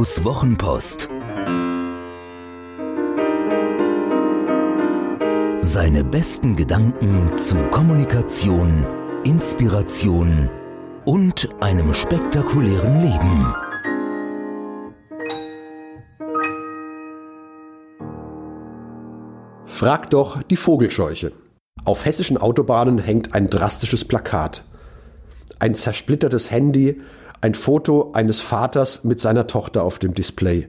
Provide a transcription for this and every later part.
Ottos Wochenpost. Seine besten Gedanken zu Kommunikation, Inspiration und einem spektakulären Leben. Frag doch die Vogelscheuche. Auf hessischen Autobahnen hängt ein drastisches Plakat. Ein zersplittertes Handy, ein Foto eines Vaters mit seiner Tochter auf dem Display.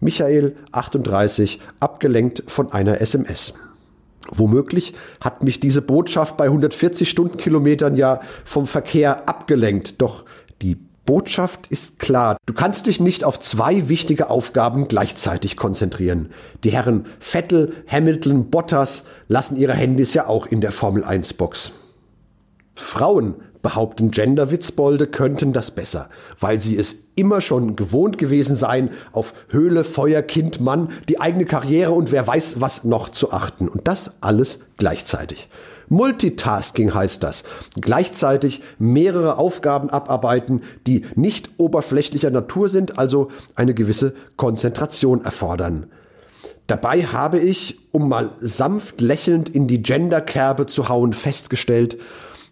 Michael, 38, abgelenkt von einer SMS. Womöglich hat mich diese Botschaft bei 140 Stundenkilometern ja vom Verkehr abgelenkt. Doch die Botschaft ist klar. Du kannst dich nicht auf zwei wichtige Aufgaben gleichzeitig konzentrieren. Die Herren Vettel, Hamilton, Bottas lassen ihre Handys ja auch in der Formel 1 Box. Frauen behaupten Gender-Witzbolde könnten das besser, weil sie es immer schon gewohnt gewesen seien, auf Höhle, Feuer, Kind, Mann, die eigene Karriere und wer weiß was noch zu achten. Und das alles gleichzeitig. Multitasking heißt das. Gleichzeitig mehrere Aufgaben abarbeiten, die nicht oberflächlicher Natur sind, also eine gewisse Konzentration erfordern. Dabei habe ich, um mal sanft lächelnd in die Genderkerbe zu hauen, festgestellt,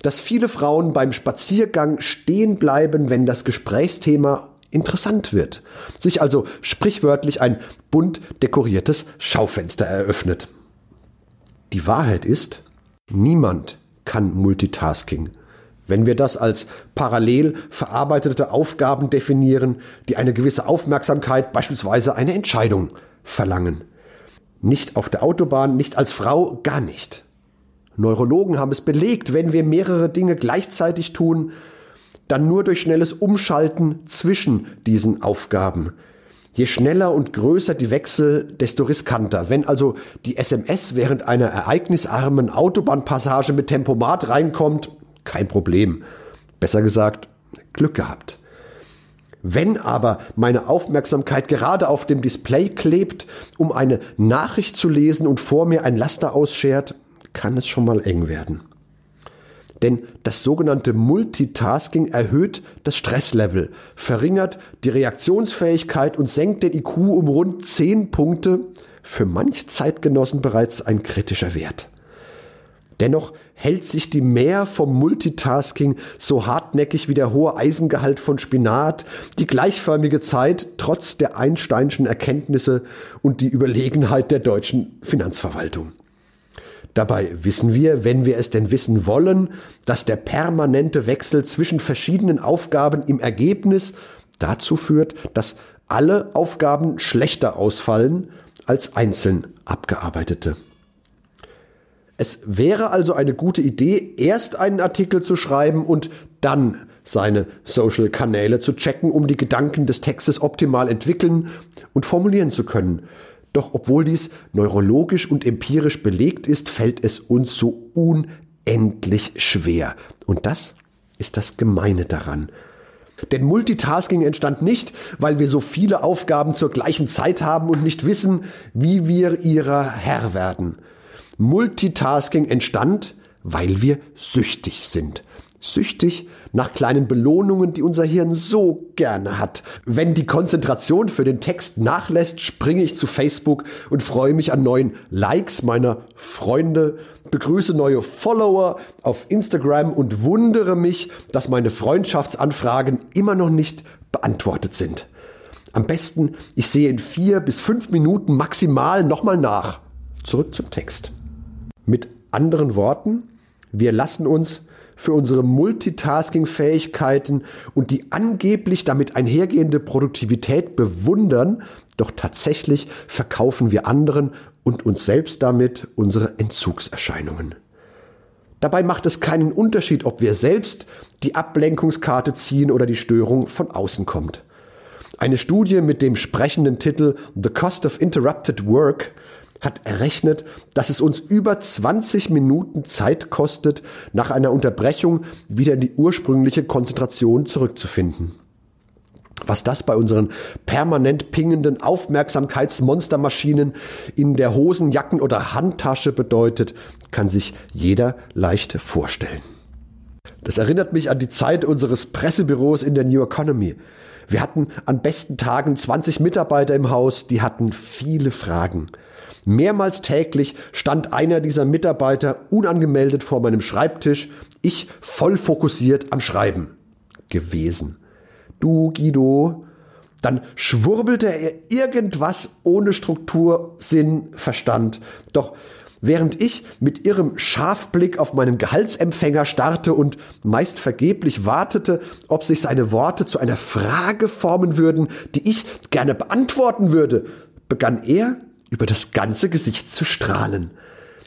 dass viele Frauen beim Spaziergang stehen bleiben, wenn das Gesprächsthema interessant wird, sich also sprichwörtlich ein bunt dekoriertes Schaufenster eröffnet. Die Wahrheit ist, niemand kann Multitasking. Wenn wir das als parallel verarbeitete Aufgaben definieren, die eine gewisse Aufmerksamkeit, beispielsweise eine Entscheidung, verlangen. Nicht auf der Autobahn, nicht als Frau, gar nicht. Neurologen haben es belegt, wenn wir mehrere Dinge gleichzeitig tun, dann nur durch schnelles Umschalten zwischen diesen Aufgaben. Je schneller und größer die Wechsel, desto riskanter. Wenn also die SMS während einer ereignisarmen Autobahnpassage mit Tempomat reinkommt, kein Problem. Besser gesagt, Glück gehabt. Wenn aber meine Aufmerksamkeit gerade auf dem Display klebt, um eine Nachricht zu lesen und vor mir ein Laster ausschert, kann es schon mal eng werden. Denn das sogenannte Multitasking erhöht das Stresslevel, verringert die Reaktionsfähigkeit und senkt den IQ um rund 10 Punkte, für manch Zeitgenossen bereits ein kritischer Wert. Dennoch hält sich die Mehr vom Multitasking so hartnäckig wie der hohe Eisengehalt von Spinat, die gleichförmige Zeit trotz der Einsteinschen Erkenntnisse und die Überlegenheit der deutschen Finanzverwaltung. Dabei wissen wir, wenn wir es denn wissen wollen, dass der permanente Wechsel zwischen verschiedenen Aufgaben im Ergebnis dazu führt, dass alle Aufgaben schlechter ausfallen als einzeln abgearbeitete. Es wäre also eine gute Idee, erst einen Artikel zu schreiben und dann seine Social-Kanäle zu checken, um die Gedanken des Textes optimal entwickeln und formulieren zu können. Doch obwohl dies neurologisch und empirisch belegt ist, fällt es uns so unendlich schwer. Und das ist das Gemeine daran. Denn Multitasking entstand nicht, weil wir so viele Aufgaben zur gleichen Zeit haben und nicht wissen, wie wir ihrer Herr werden. Multitasking entstand, weil wir süchtig sind süchtig nach kleinen Belohnungen, die unser Hirn so gerne hat. Wenn die Konzentration für den Text nachlässt, springe ich zu Facebook und freue mich an neuen Likes meiner Freunde, begrüße neue Follower auf Instagram und wundere mich, dass meine Freundschaftsanfragen immer noch nicht beantwortet sind. Am besten, ich sehe in vier bis fünf Minuten maximal nochmal nach. Zurück zum Text. Mit anderen Worten, wir lassen uns für unsere Multitasking-Fähigkeiten und die angeblich damit einhergehende Produktivität bewundern, doch tatsächlich verkaufen wir anderen und uns selbst damit unsere Entzugserscheinungen. Dabei macht es keinen Unterschied, ob wir selbst die Ablenkungskarte ziehen oder die Störung von außen kommt. Eine Studie mit dem sprechenden Titel The Cost of Interrupted Work hat errechnet, dass es uns über 20 Minuten Zeit kostet, nach einer Unterbrechung wieder in die ursprüngliche Konzentration zurückzufinden. Was das bei unseren permanent pingenden Aufmerksamkeitsmonstermaschinen in der Hosen, Jacken oder Handtasche bedeutet, kann sich jeder leicht vorstellen. Das erinnert mich an die Zeit unseres Pressebüros in der New Economy. Wir hatten an besten Tagen 20 Mitarbeiter im Haus, die hatten viele Fragen. Mehrmals täglich stand einer dieser Mitarbeiter unangemeldet vor meinem Schreibtisch, ich voll fokussiert am Schreiben gewesen. Du, Guido, dann schwurbelte er irgendwas ohne Struktur, Sinn, Verstand. Doch während ich mit irrem Scharfblick auf meinen Gehaltsempfänger starrte und meist vergeblich wartete, ob sich seine Worte zu einer Frage formen würden, die ich gerne beantworten würde, begann er über das ganze Gesicht zu strahlen.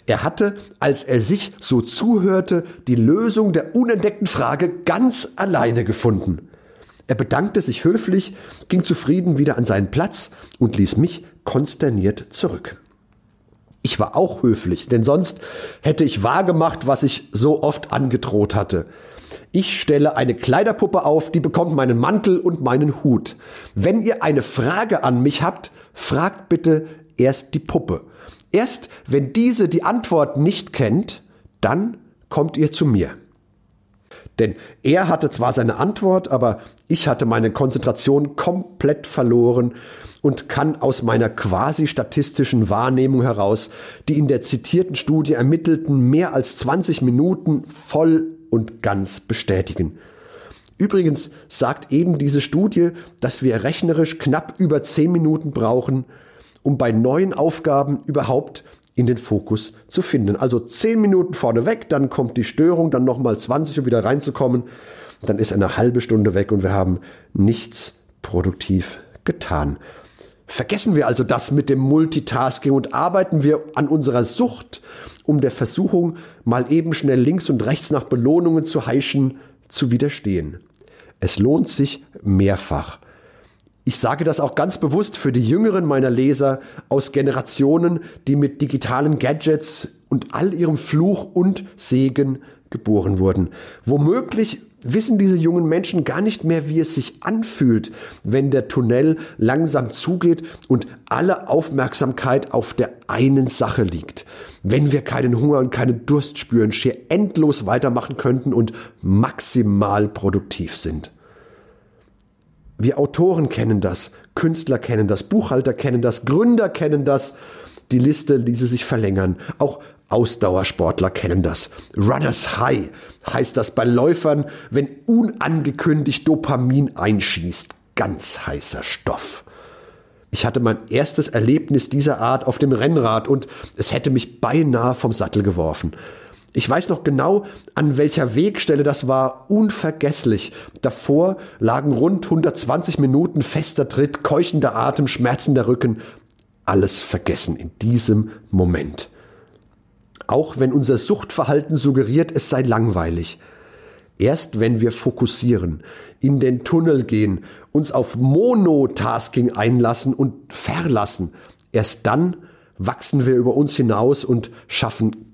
Er hatte, als er sich so zuhörte, die Lösung der unentdeckten Frage ganz alleine gefunden. Er bedankte sich höflich, ging zufrieden wieder an seinen Platz und ließ mich konsterniert zurück. Ich war auch höflich, denn sonst hätte ich wahrgemacht, was ich so oft angedroht hatte. Ich stelle eine Kleiderpuppe auf, die bekommt meinen Mantel und meinen Hut. Wenn ihr eine Frage an mich habt, fragt bitte erst die Puppe. Erst wenn diese die Antwort nicht kennt, dann kommt ihr zu mir. Denn er hatte zwar seine Antwort, aber ich hatte meine Konzentration komplett verloren und kann aus meiner quasi statistischen Wahrnehmung heraus die in der zitierten Studie ermittelten mehr als 20 Minuten voll und ganz bestätigen. Übrigens sagt eben diese Studie, dass wir rechnerisch knapp über 10 Minuten brauchen, um bei neuen Aufgaben überhaupt in den Fokus zu finden. Also 10 Minuten vorneweg, dann kommt die Störung, dann nochmal 20, um wieder reinzukommen. Dann ist eine halbe Stunde weg und wir haben nichts produktiv getan. Vergessen wir also das mit dem Multitasking und arbeiten wir an unserer Sucht, um der Versuchung, mal eben schnell links und rechts nach Belohnungen zu heischen, zu widerstehen. Es lohnt sich mehrfach. Ich sage das auch ganz bewusst für die Jüngeren meiner Leser aus Generationen, die mit digitalen Gadgets und all ihrem Fluch und Segen geboren wurden. Womöglich wissen diese jungen Menschen gar nicht mehr, wie es sich anfühlt, wenn der Tunnel langsam zugeht und alle Aufmerksamkeit auf der einen Sache liegt. Wenn wir keinen Hunger und keinen Durst spüren, schier endlos weitermachen könnten und maximal produktiv sind. Wir Autoren kennen das, Künstler kennen das, Buchhalter kennen das, Gründer kennen das. Die Liste ließe sich verlängern. Auch Ausdauersportler kennen das. Runners High heißt das bei Läufern, wenn unangekündigt Dopamin einschießt. Ganz heißer Stoff. Ich hatte mein erstes Erlebnis dieser Art auf dem Rennrad und es hätte mich beinahe vom Sattel geworfen. Ich weiß noch genau, an welcher Wegstelle das war, unvergesslich. Davor lagen rund 120 Minuten fester Tritt, keuchender Atem, schmerzender Rücken. Alles vergessen in diesem Moment auch wenn unser Suchtverhalten suggeriert, es sei langweilig. Erst wenn wir fokussieren, in den Tunnel gehen, uns auf Monotasking einlassen und verlassen, erst dann wachsen wir über uns hinaus und schaffen